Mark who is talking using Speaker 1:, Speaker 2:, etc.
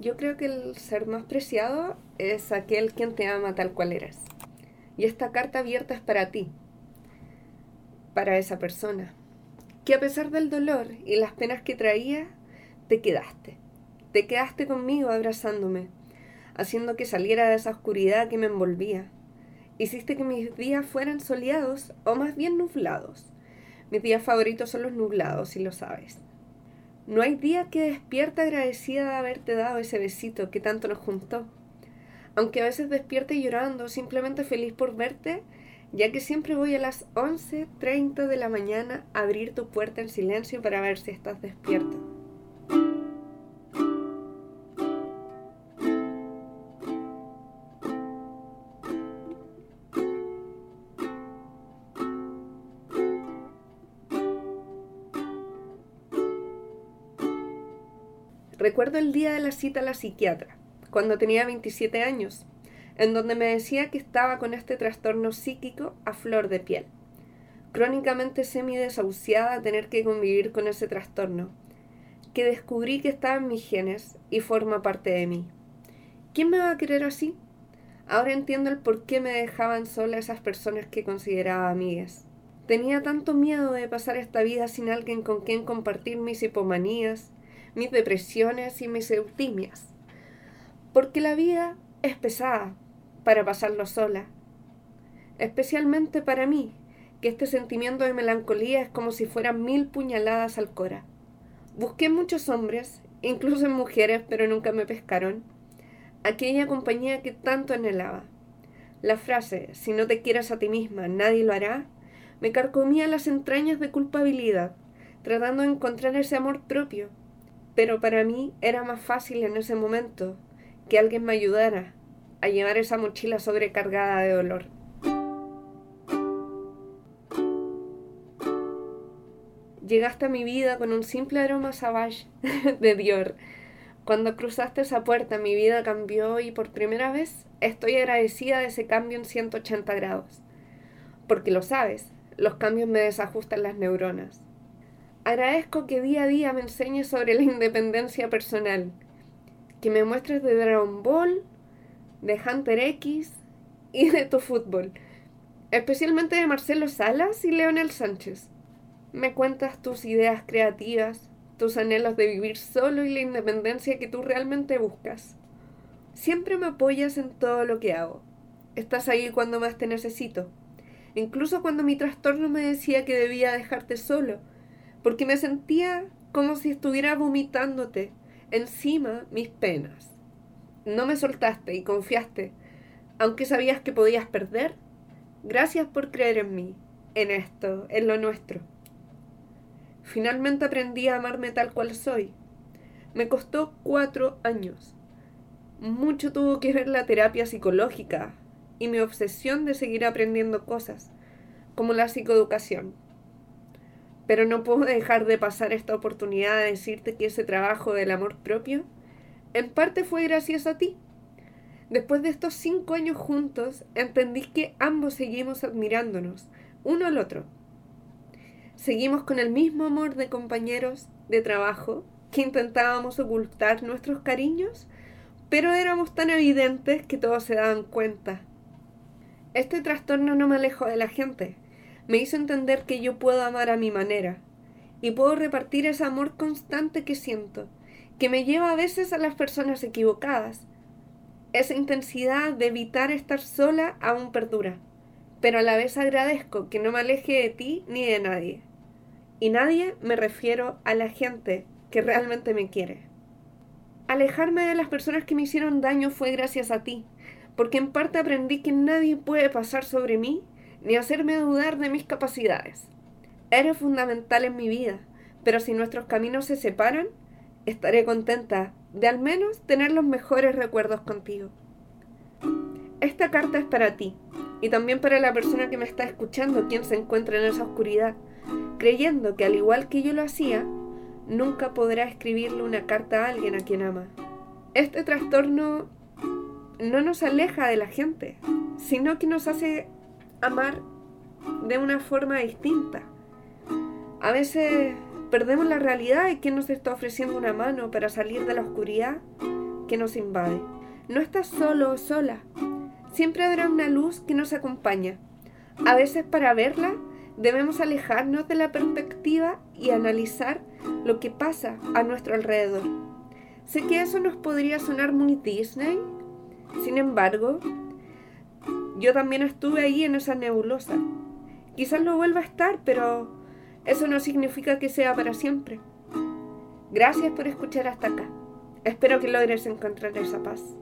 Speaker 1: Yo creo que el ser más preciado es aquel quien te ama tal cual eres. Y esta carta abierta es para ti, para esa persona, que a pesar del dolor y las penas que traía, te quedaste. Te quedaste conmigo abrazándome, haciendo que saliera de esa oscuridad que me envolvía. Hiciste que mis días fueran soleados o más bien nublados. Mis días favoritos son los nublados, si lo sabes. No hay día que despierta agradecida de haberte dado ese besito que tanto nos juntó. Aunque a veces despierte llorando, simplemente feliz por verte, ya que siempre voy a las 11.30 de la mañana a abrir tu puerta en silencio para ver si estás despierto. Recuerdo el día de la cita a la psiquiatra, cuando tenía 27 años, en donde me decía que estaba con este trastorno psíquico a flor de piel. Crónicamente semi-desahuciada a tener que convivir con ese trastorno, que descubrí que estaba en mis genes y forma parte de mí. ¿Quién me va a querer así? Ahora entiendo el por qué me dejaban sola esas personas que consideraba amigas. Tenía tanto miedo de pasar esta vida sin alguien con quien compartir mis hipomanías, mis depresiones y mis eutimias. Porque la vida es pesada para pasarlo sola. Especialmente para mí, que este sentimiento de melancolía es como si fueran mil puñaladas al cora. Busqué muchos hombres, incluso mujeres, pero nunca me pescaron. Aquella compañía que tanto anhelaba. La frase, si no te quieres a ti misma, nadie lo hará, me carcomía las entrañas de culpabilidad, tratando de encontrar ese amor propio pero para mí era más fácil en ese momento que alguien me ayudara a llevar esa mochila sobrecargada de dolor. Llegaste a mi vida con un simple aroma savage de Dior. Cuando cruzaste esa puerta mi vida cambió y por primera vez estoy agradecida de ese cambio en 180 grados. Porque lo sabes, los cambios me desajustan las neuronas. Agradezco que día a día me enseñes sobre la independencia personal, que me muestres de Dragon Ball, de Hunter X y de tu fútbol, especialmente de Marcelo Salas y Leonel Sánchez. Me cuentas tus ideas creativas, tus anhelos de vivir solo y la independencia que tú realmente buscas. Siempre me apoyas en todo lo que hago. Estás ahí cuando más te necesito. Incluso cuando mi trastorno me decía que debía dejarte solo porque me sentía como si estuviera vomitándote encima mis penas. No me soltaste y confiaste, aunque sabías que podías perder. Gracias por creer en mí, en esto, en lo nuestro. Finalmente aprendí a amarme tal cual soy. Me costó cuatro años. Mucho tuvo que ver la terapia psicológica y mi obsesión de seguir aprendiendo cosas, como la psicoeducación. Pero no puedo dejar de pasar esta oportunidad de decirte que ese trabajo del amor propio en parte fue gracias a ti. Después de estos cinco años juntos, entendí que ambos seguimos admirándonos, uno al otro. Seguimos con el mismo amor de compañeros de trabajo que intentábamos ocultar nuestros cariños, pero éramos tan evidentes que todos se daban cuenta. Este trastorno no me alejó de la gente, me hizo entender que yo puedo amar a mi manera y puedo repartir ese amor constante que siento, que me lleva a veces a las personas equivocadas. Esa intensidad de evitar estar sola aún perdura, pero a la vez agradezco que no me aleje de ti ni de nadie. Y nadie me refiero a la gente que realmente me quiere. Alejarme de las personas que me hicieron daño fue gracias a ti, porque en parte aprendí que nadie puede pasar sobre mí ni hacerme dudar de mis capacidades. Eres fundamental en mi vida, pero si nuestros caminos se separan, estaré contenta de al menos tener los mejores recuerdos contigo. Esta carta es para ti y también para la persona que me está escuchando, quien se encuentra en esa oscuridad, creyendo que al igual que yo lo hacía, nunca podrá escribirle una carta a alguien a quien ama. Este trastorno no nos aleja de la gente, sino que nos hace amar de una forma distinta. A veces perdemos la realidad de quien nos está ofreciendo una mano para salir de la oscuridad que nos invade. No estás solo o sola. Siempre habrá una luz que nos acompaña. A veces para verla debemos alejarnos de la perspectiva y analizar lo que pasa a nuestro alrededor. Sé que eso nos podría sonar muy Disney, sin embargo, yo también estuve ahí en esa nebulosa. Quizás lo vuelva a estar, pero eso no significa que sea para siempre. Gracias por escuchar hasta acá. Espero que logres encontrar esa paz.